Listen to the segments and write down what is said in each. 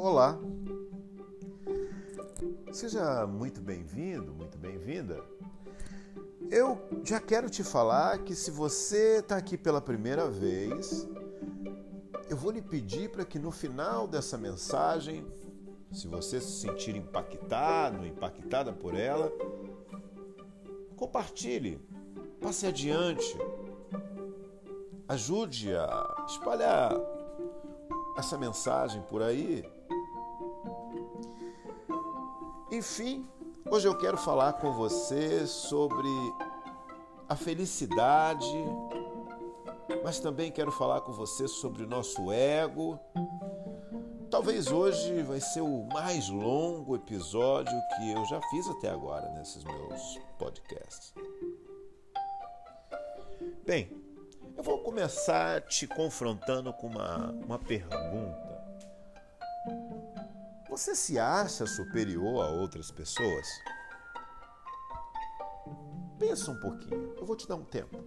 Olá! Seja muito bem-vindo, muito bem-vinda. Eu já quero te falar que se você está aqui pela primeira vez, eu vou lhe pedir para que no final dessa mensagem, se você se sentir impactado, impactada por ela, compartilhe, passe adiante, ajude a espalhar essa mensagem por aí. Enfim, hoje eu quero falar com você sobre a felicidade, mas também quero falar com você sobre o nosso ego. Talvez hoje vai ser o mais longo episódio que eu já fiz até agora nesses meus podcasts. Bem, eu vou começar te confrontando com uma, uma pergunta. Você se acha superior a outras pessoas? Pensa um pouquinho, eu vou te dar um tempo.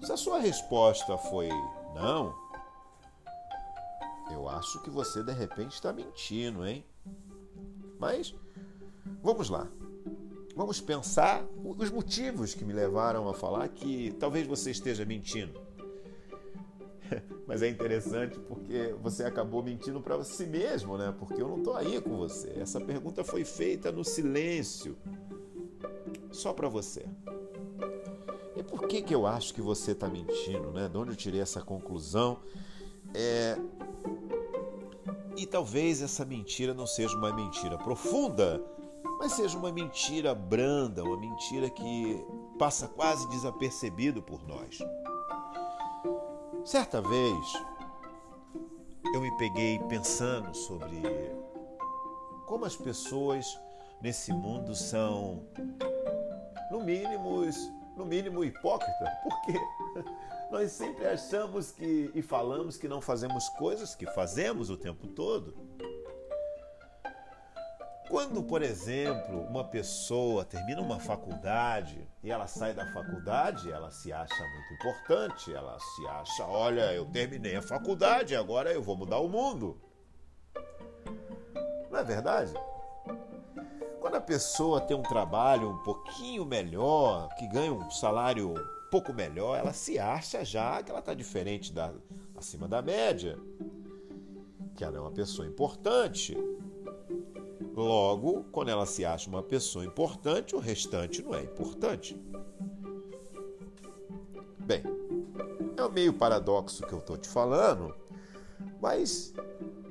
Se a sua resposta foi não, eu acho que você de repente está mentindo, hein? Mas vamos lá. Vamos pensar os motivos que me levaram a falar que talvez você esteja mentindo. Mas é interessante porque você acabou mentindo para si mesmo, né? Porque eu não estou aí com você. Essa pergunta foi feita no silêncio, só para você. E por que, que eu acho que você está mentindo, né? De onde eu tirei essa conclusão? É... E talvez essa mentira não seja uma mentira profunda, mas seja uma mentira branda, uma mentira que passa quase desapercebido por nós. Certa vez, eu me peguei pensando sobre como as pessoas nesse mundo são, no mínimo, no mínimo hipócritas, porque nós sempre achamos que e falamos que não fazemos coisas que fazemos o tempo todo. Quando, por exemplo, uma pessoa termina uma faculdade e ela sai da faculdade, ela se acha muito importante, ela se acha, olha, eu terminei a faculdade, agora eu vou mudar o mundo. Não é verdade? Quando a pessoa tem um trabalho um pouquinho melhor, que ganha um salário um pouco melhor, ela se acha já que ela está diferente da acima da média, que ela é uma pessoa importante, Logo, quando ela se acha uma pessoa importante, o restante não é importante. Bem, é um meio paradoxo que eu estou te falando, mas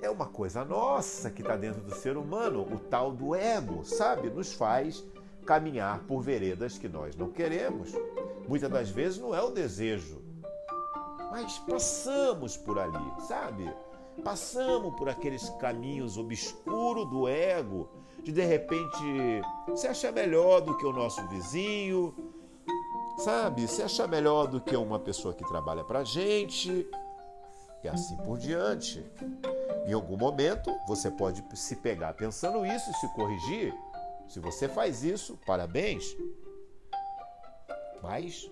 é uma coisa nossa que está dentro do ser humano, o tal do ego, sabe? Nos faz caminhar por veredas que nós não queremos. Muitas das vezes não é o desejo, mas passamos por ali, sabe? Passamos por aqueles caminhos obscuros do ego, de de repente se achar melhor do que o nosso vizinho, sabe? Se achar melhor do que uma pessoa que trabalha pra gente e assim por diante. Em algum momento você pode se pegar pensando isso e se corrigir. Se você faz isso, parabéns. Mas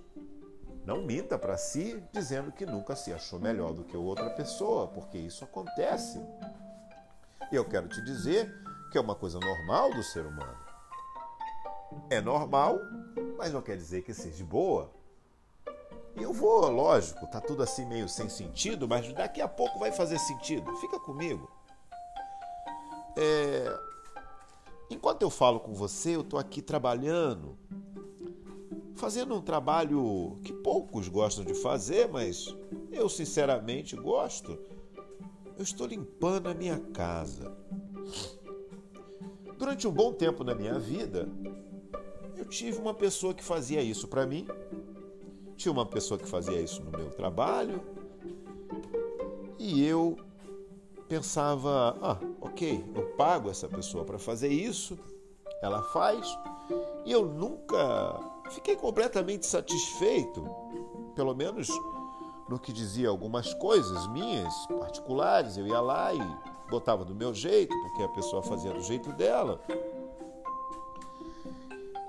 não minta para si dizendo que nunca se achou melhor do que outra pessoa, porque isso acontece. E eu quero te dizer que é uma coisa normal do ser humano. É normal, mas não quer dizer que seja boa. E eu vou, lógico, tá tudo assim meio sem sentido, mas daqui a pouco vai fazer sentido. Fica comigo. É... Enquanto eu falo com você, eu estou aqui trabalhando, fazendo um trabalho que poucos gostam de fazer, mas eu sinceramente gosto. Eu estou limpando a minha casa. Durante um bom tempo na minha vida, eu tive uma pessoa que fazia isso para mim, tinha uma pessoa que fazia isso no meu trabalho, e eu pensava: ah, ok, eu pago essa pessoa para fazer isso, ela faz, e eu nunca fiquei completamente satisfeito, pelo menos no que dizia algumas coisas minhas, particulares. Eu ia lá e botava do meu jeito, porque a pessoa fazia do jeito dela.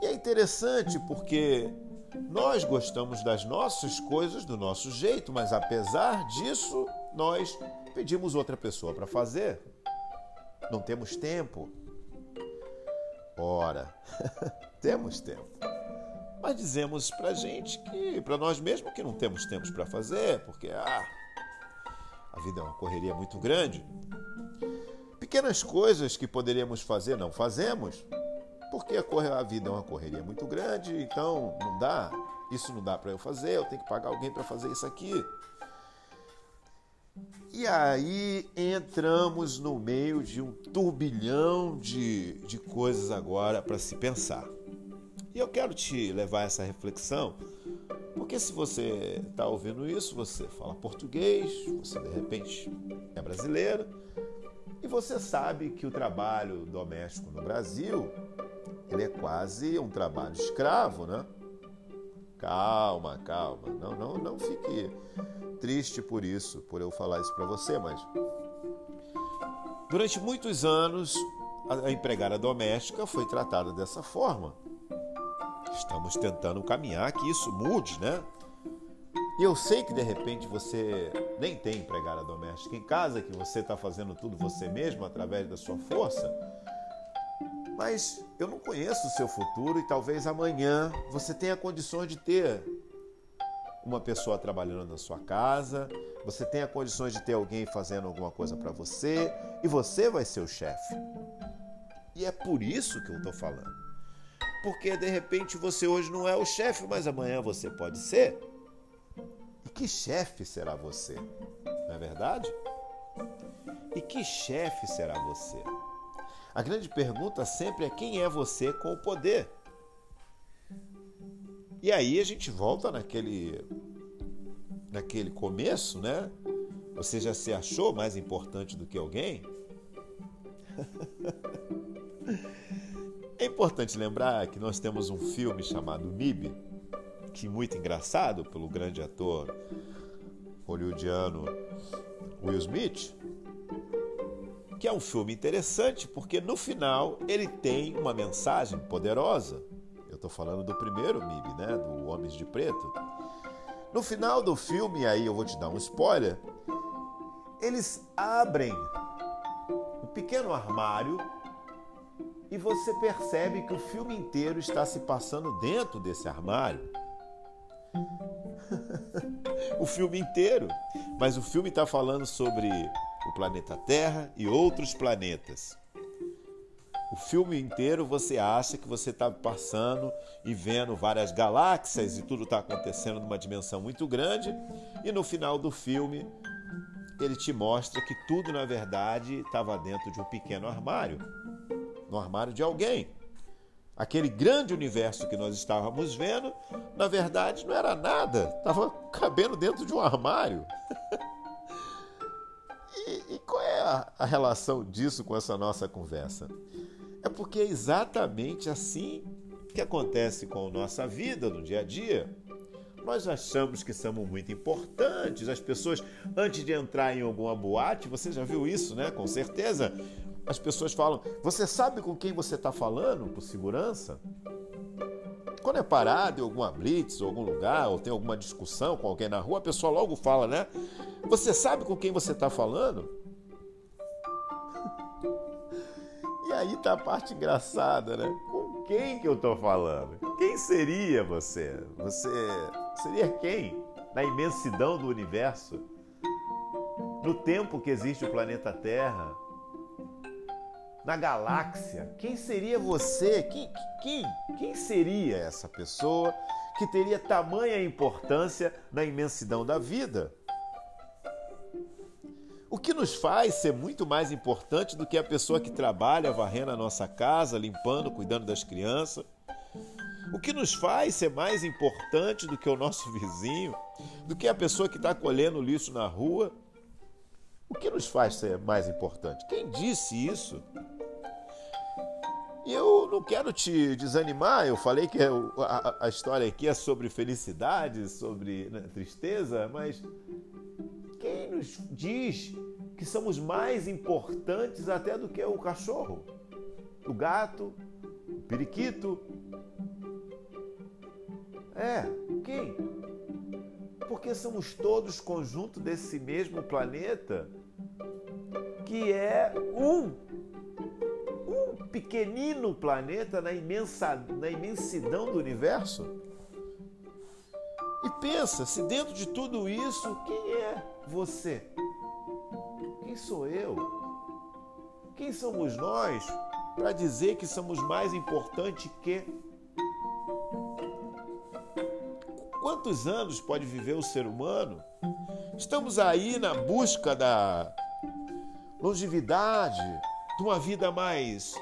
E é interessante porque Nós gostamos das nossas coisas do nosso jeito, mas apesar disso, nós pedimos outra pessoa para fazer. Não temos tempo. Ora, temos tempo. Mas dizemos para gente que, para nós mesmos, que não temos tempo para fazer, porque ah, a vida é uma correria muito grande. Pequenas coisas que poderíamos fazer, não fazemos, porque a vida é uma correria muito grande, então não dá. Isso não dá para eu fazer, eu tenho que pagar alguém para fazer isso aqui. E aí entramos no meio de um turbilhão de, de coisas agora para se pensar. E eu quero te levar a essa reflexão, porque se você está ouvindo isso, você fala português, você de repente é brasileiro, e você sabe que o trabalho doméstico no Brasil ele é quase um trabalho escravo, né? Calma, calma. Não, não, não fique triste por isso, por eu falar isso para você, mas durante muitos anos a empregada doméstica foi tratada dessa forma. Estamos tentando caminhar que isso mude, né? E eu sei que de repente você nem tem empregada doméstica em casa, que você está fazendo tudo você mesmo através da sua força. Mas eu não conheço o seu futuro e talvez amanhã você tenha condições de ter uma pessoa trabalhando na sua casa, você tenha condições de ter alguém fazendo alguma coisa para você e você vai ser o chefe. E é por isso que eu estou falando. Porque de repente você hoje não é o chefe, mas amanhã você pode ser. E que chefe será você? Não é verdade? E que chefe será você? A grande pergunta sempre é quem é você com o poder? E aí a gente volta naquele naquele começo, né? Você já se achou mais importante do que alguém? importante lembrar que nós temos um filme chamado MIB, que é muito engraçado pelo grande ator hollywoodiano Will Smith, que é um filme interessante porque no final ele tem uma mensagem poderosa. Eu estou falando do primeiro MIB, né? Do Homens de Preto. No final do filme, aí eu vou te dar um spoiler, eles abrem um pequeno armário e você percebe que o filme inteiro está se passando dentro desse armário. o filme inteiro. Mas o filme está falando sobre o planeta Terra e outros planetas. O filme inteiro você acha que você está passando e vendo várias galáxias e tudo está acontecendo numa dimensão muito grande, e no final do filme ele te mostra que tudo na verdade estava dentro de um pequeno armário no armário de alguém. Aquele grande universo que nós estávamos vendo, na verdade, não era nada, estava cabendo dentro de um armário. E, e qual é a, a relação disso com essa nossa conversa? É porque é exatamente assim que acontece com a nossa vida no dia a dia. Nós achamos que somos muito importantes. As pessoas, antes de entrar em alguma boate, você já viu isso, né? Com certeza. As pessoas falam: Você sabe com quem você está falando, por segurança? Quando é parado em alguma blitz ou algum lugar, ou tem alguma discussão com alguém na rua, a pessoa logo fala, né? Você sabe com quem você está falando? E aí tá a parte engraçada, né? Com quem que eu estou falando? Quem seria você? Você seria quem? Na imensidão do universo? No tempo que existe o planeta Terra? Na galáxia? Quem seria você? Quem, quem, quem seria essa pessoa que teria tamanha importância na imensidão da vida? O que nos faz ser muito mais importante do que a pessoa que trabalha varrendo a nossa casa, limpando, cuidando das crianças. O que nos faz ser mais importante do que o nosso vizinho, do que a pessoa que está colhendo lixo na rua. O que nos faz ser mais importante? Quem disse isso? E eu não quero te desanimar, eu falei que a, história aqui é sobre felicidade, sobre né, tristeza, mas quem nos diz que somos mais importantes até do que o cachorro, o gato, o periquito? É, quem? Porque somos todos conjunto desse mesmo planeta que é um pequenino planeta na, imensa, na imensidão do universo. E pensa, se dentro de tudo isso, quem é você? Quem sou eu? Quem somos nós para dizer que somos mais importantes que quantos anos pode viver o ser humano? Estamos aí na busca da longevidade, de uma vida mais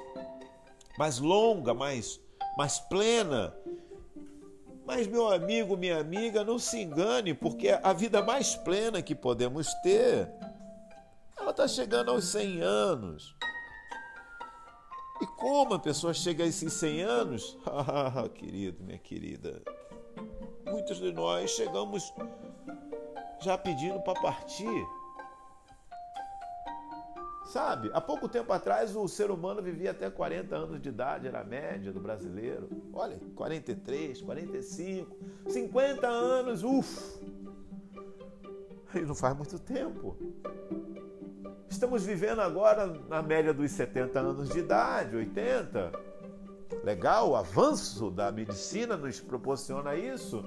mais longa, mais mais plena. Mas meu amigo, minha amiga, não se engane, porque a vida mais plena que podemos ter, ela está chegando aos 100 anos. E como a pessoa chega a esses 100 anos? Ah, querido, minha querida, muitos de nós chegamos já pedindo para partir. Sabe, há pouco tempo atrás o ser humano vivia até 40 anos de idade, era a média do brasileiro. Olha, 43, 45, 50 anos, uff! E não faz muito tempo. Estamos vivendo agora na média dos 70 anos de idade, 80. Legal, o avanço da medicina nos proporciona isso.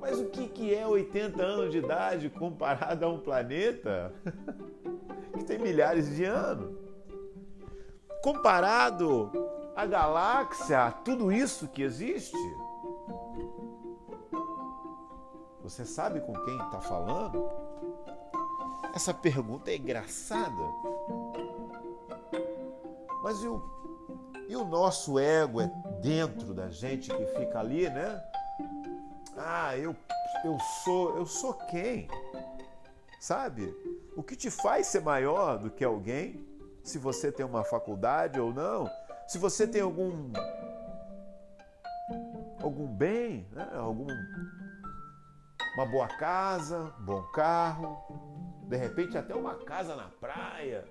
Mas o que, é 80 anos de idade comparado a um planeta milhares de anos? Comparado à galáxia, a tudo isso que existe? Você sabe com quem está falando? Essa pergunta é engraçada. Mas e o, e o nosso ego é dentro da gente que fica ali, né? Ah, eu, eu sou, eu sou quem? Sabe? O que te faz ser maior do que alguém? Se você tem uma faculdade ou não? Se você tem algum algum bem, né? algum uma boa casa, um bom carro, de repente até uma casa na praia.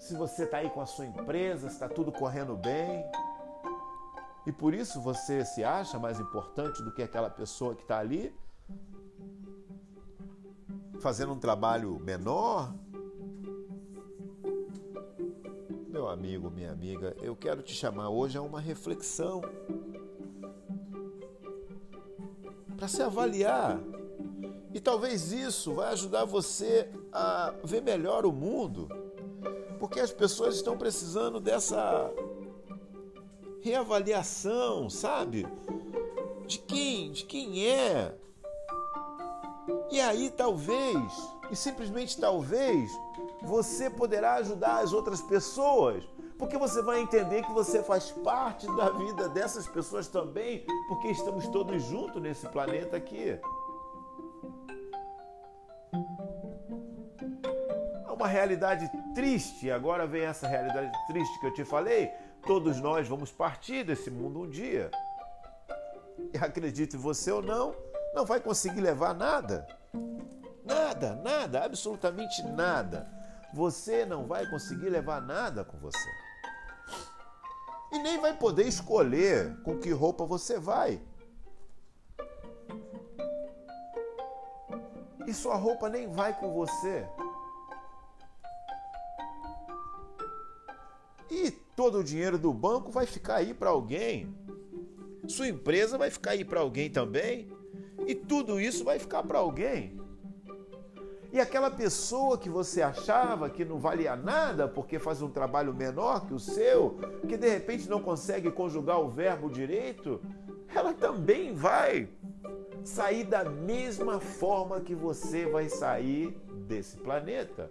Se você está aí com a sua empresa, está tudo correndo bem, e por isso você se acha mais importante do que aquela pessoa que está ali, fazendo um trabalho menor. Meu amigo, minha amiga, eu quero te chamar hoje a uma reflexão para se avaliar. E talvez isso vai ajudar você a ver melhor o mundo, porque as pessoas estão precisando dessa reavaliação, sabe? De quem, de quem é. E aí talvez, e simplesmente talvez, você poderá ajudar as outras pessoas, porque você vai entender que você faz parte da vida dessas pessoas também, porque estamos todos juntos nesse planeta aqui. Uma realidade triste, agora vem essa realidade triste que eu te falei, Todos nós vamos partir desse mundo um dia. Acredite você ou não, não vai conseguir levar nada. Nada, nada, absolutamente nada. Você não vai conseguir levar nada com você. E nem vai poder escolher com que roupa você vai. E sua roupa nem vai com você. E todo o dinheiro do banco vai ficar aí para alguém. Sua empresa vai ficar aí para alguém também. E tudo isso vai ficar para alguém. E aquela pessoa que você achava que não valia nada porque faz um trabalho menor que o seu, que de repente não consegue conjugar o verbo direito, ela também vai sair da mesma forma que você vai sair desse planeta.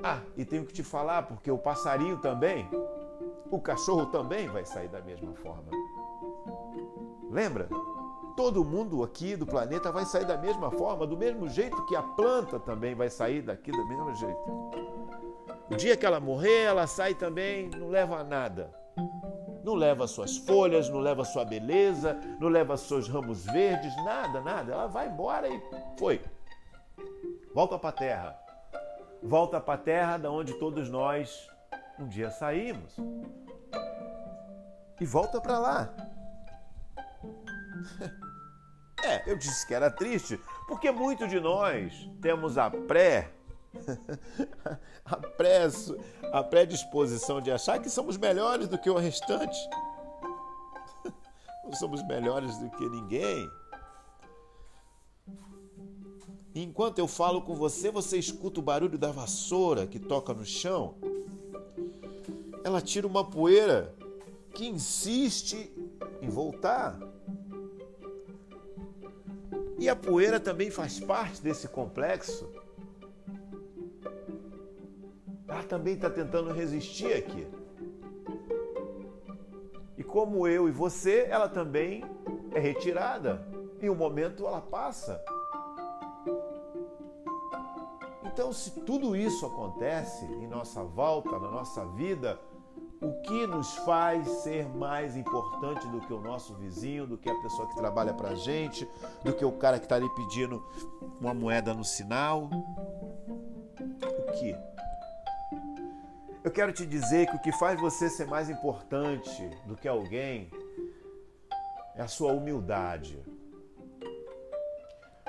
Ah, e tenho que te falar porque o passarinho também, o cachorro também vai sair da mesma forma. Lembra? Todo mundo aqui do planeta vai sair da mesma forma, do mesmo jeito que a planta também vai sair daqui do mesmo jeito. O dia que ela morrer, ela sai também, não leva nada. Não leva suas folhas, não leva sua beleza, não leva seus ramos verdes, nada, nada. Ela vai embora e foi. Volta para a terra volta para a terra da onde todos nós um dia saímos. e volta para lá. É, eu disse que era triste, porque muito de nós temos a pré a pré a predisposição de achar que somos melhores do que o restante. Não somos melhores do que ninguém. Enquanto eu falo com você, você escuta o barulho da vassoura que toca no chão. Ela tira uma poeira que insiste em voltar. E a poeira também faz parte desse complexo. Ela também está tentando resistir aqui. E como eu e você, ela também é retirada. Em um momento ela passa. Então, se tudo isso acontece em nossa volta, na nossa vida, o que nos faz ser mais importante do que o nosso vizinho, do que a pessoa que trabalha para gente, do que o cara que está ali pedindo uma moeda no sinal? O que? Eu quero te dizer que o que faz você ser mais importante do que alguém é a sua humildade.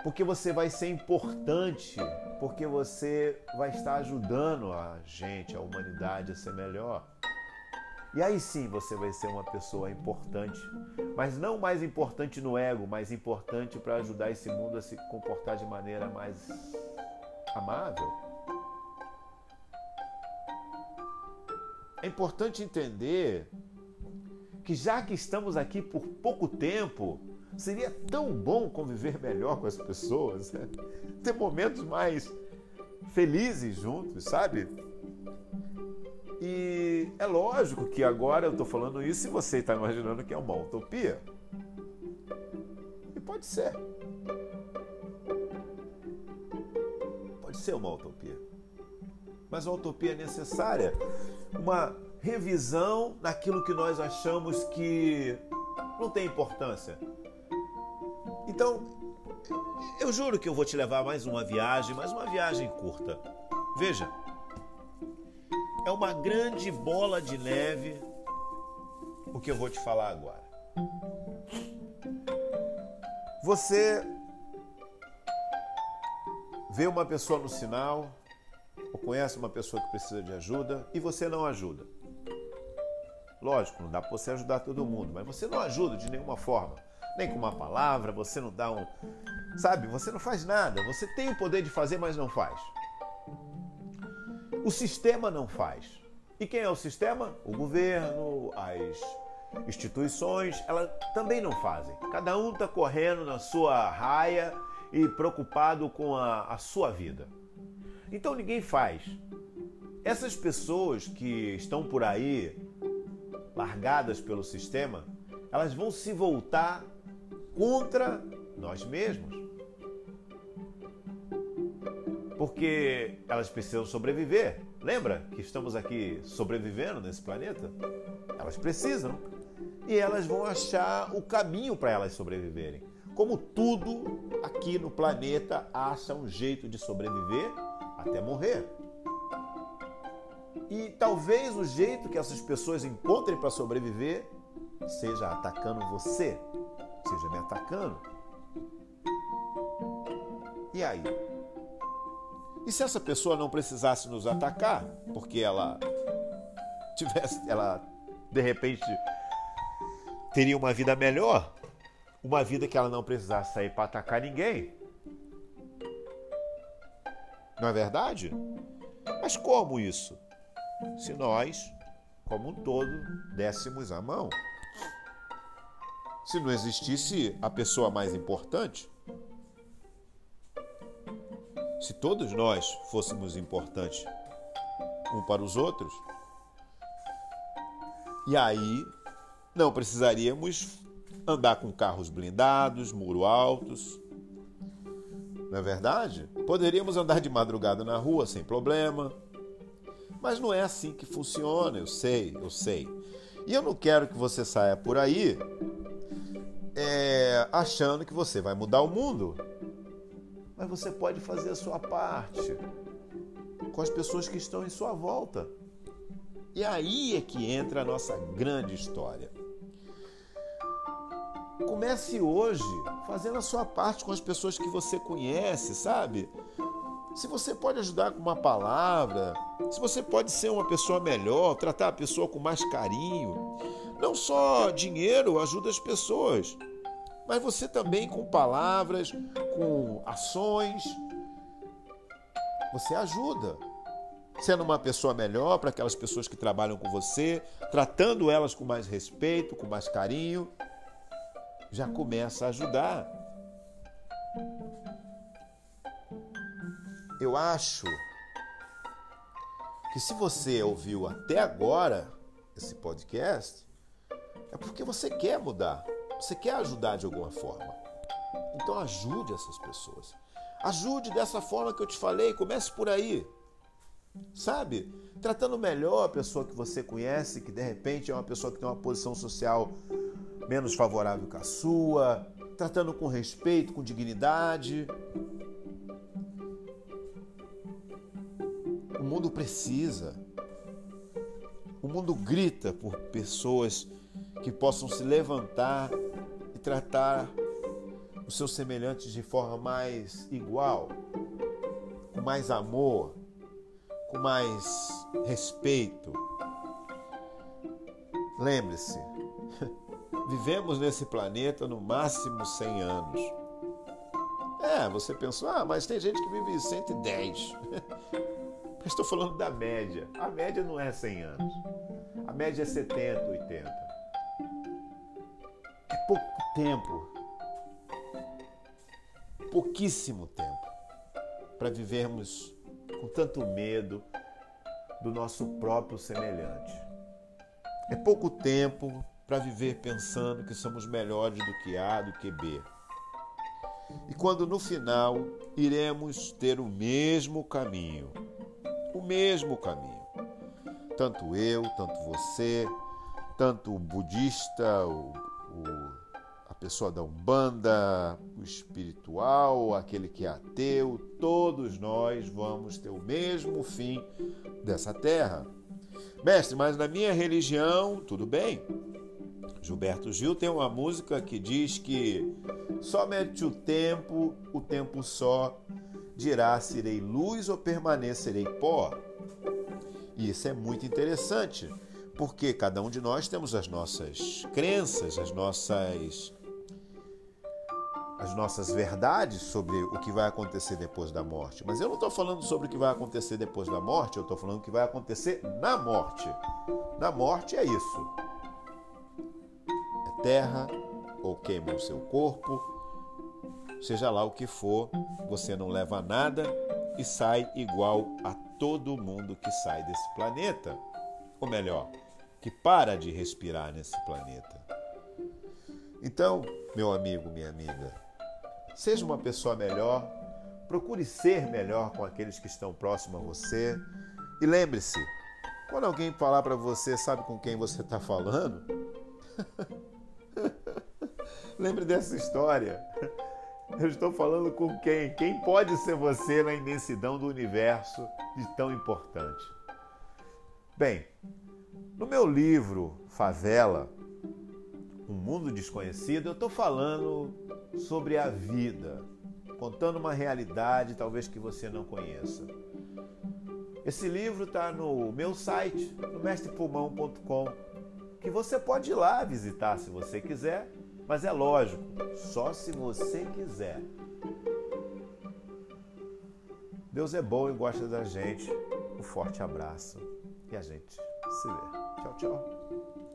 Porque você vai ser importante, porque você vai estar ajudando a gente, a humanidade a ser melhor. E aí sim você vai ser uma pessoa importante, mas não mais importante no ego, mas importante para ajudar esse mundo a se comportar de maneira mais amável. É importante entender que já que estamos aqui por pouco tempo, seria tão bom conviver melhor com as pessoas, né? ter momentos mais felizes juntos, sabe? E é lógico que agora eu estou falando isso e você está imaginando que é uma utopia. E pode ser. Pode ser uma utopia. Mas a utopia é necessária. Uma revisão naquilo que nós achamos que não tem importância. Então, eu juro que eu vou te levar mais uma viagem, mais uma viagem curta. Veja, é uma grande bola de neve o que eu vou te falar agora. Você vê uma pessoa no sinal, ou conhece uma pessoa que precisa de ajuda e você não ajuda. Lógico, não dá para você ajudar todo mundo, mas você não ajuda de nenhuma forma. Nem com uma palavra, você não dá um. Sabe, você não faz nada. Você tem o poder de fazer, mas não faz. O sistema não faz. E quem é o sistema? O governo, as instituições, elas também não fazem. Cada um está correndo na sua raia e preocupado com a, a sua vida. Então ninguém faz. Essas pessoas que estão por aí, largadas pelo sistema, elas vão se voltar contra nós mesmos porque elas precisam sobreviver. Lembra que estamos aqui sobrevivendo nesse planeta? Elas precisam. E elas vão achar o caminho para elas sobreviverem. Como tudo aqui no planeta acha um jeito de sobreviver até morrer. E talvez o jeito que essas pessoas encontrem para sobreviver seja atacando você, seja me atacando. E aí? E se essa pessoa não precisasse nos atacar, porque ela tivesse, ela de repente teria uma vida melhor, uma vida que ela não precisasse sair para atacar ninguém. Não é verdade? Mas como isso? Se nós, como um todo, dessemos a mão. Se não existisse a pessoa mais importante, se todos nós fôssemos importantes um para os outros, e aí não precisaríamos andar com carros blindados, muro altos. Não é verdade? Poderíamos andar de madrugada na rua sem problema. Mas não é assim que funciona, eu sei, eu sei. E eu não quero que você saia por aí é, achando que você vai mudar o mundo mas você pode fazer a sua parte com as pessoas que estão em sua volta. E aí é que entra a nossa grande história. Comece hoje fazendo a sua parte com as pessoas que você conhece, sabe? Se você pode ajudar com uma palavra, se você pode ser uma pessoa melhor, tratar a pessoa com mais carinho. Não só dinheiro ajuda as pessoas, mas você também com palavras, com ações, você ajuda. Sendo uma pessoa melhor para aquelas pessoas que trabalham com você, tratando elas com mais respeito, com mais carinho, já começa a ajudar. Eu acho que se você ouviu até agora esse podcast, é porque você quer mudar, você quer ajudar de alguma forma. Então ajude essas pessoas. Ajude dessa forma que eu te falei, comece por aí. Sabe? Tratando melhor a pessoa que você conhece, que de repente é uma pessoa que tem uma posição social menos favorável que a sua, tratando com respeito, com dignidade. O mundo precisa. O mundo grita por pessoas que possam se levantar e tratar os seus semelhantes de forma mais igual, com mais amor, com mais respeito. Lembre-se, vivemos nesse planeta no máximo 100 anos. É, você pensou, ah, mas tem gente que vive 110. Estou falando da média. A média não é 100 anos. A média é 70, 80. É pouco tempo. Pouquíssimo tempo para vivermos com tanto medo do nosso próprio semelhante. É pouco tempo para viver pensando que somos melhores do que A, do que B. E quando no final iremos ter o mesmo caminho, o mesmo caminho. Tanto eu, tanto você, tanto o budista, o, o, a pessoa da Umbanda, o espiritual, aquele que é ateu, todos nós vamos ter o mesmo fim dessa terra. Mestre, mas na minha religião, tudo bem. Gilberto Gil tem uma música que diz que somente o tempo, o tempo só, dirá se irei luz ou permanecerei pó. E isso é muito interessante, porque cada um de nós temos as nossas crenças, as nossas as nossas verdades sobre o que vai acontecer depois da morte. Mas eu não estou falando sobre o que vai acontecer depois da morte, eu estou falando o que vai acontecer na morte. Na morte é isso. É terra, ou queima o seu corpo, seja lá o que for, você não leva nada e sai igual a todo mundo que sai desse planeta. Ou melhor, que para de respirar nesse planeta. Então, meu amigo, minha amiga, seja uma pessoa melhor, procure ser melhor com aqueles que estão próximos a você. E lembre-se, quando alguém falar para você, sabe com quem você está falando? Lembre dessa história. Eu estou falando com quem? Quem pode ser você na imensidão do universo de tão importante? Bem, no meu livro Favela, Um Mundo Desconhecido, eu estou falando sobre a vida, contando uma realidade talvez que você não conheça. Esse livro está no meu site, no mestrepulmão.com, que você pode ir lá visitar se você quiser mas é lógico, só se você quiser. Deus é bom e gosta da gente. Um forte abraço e a gente se vê. Tchau, tchau.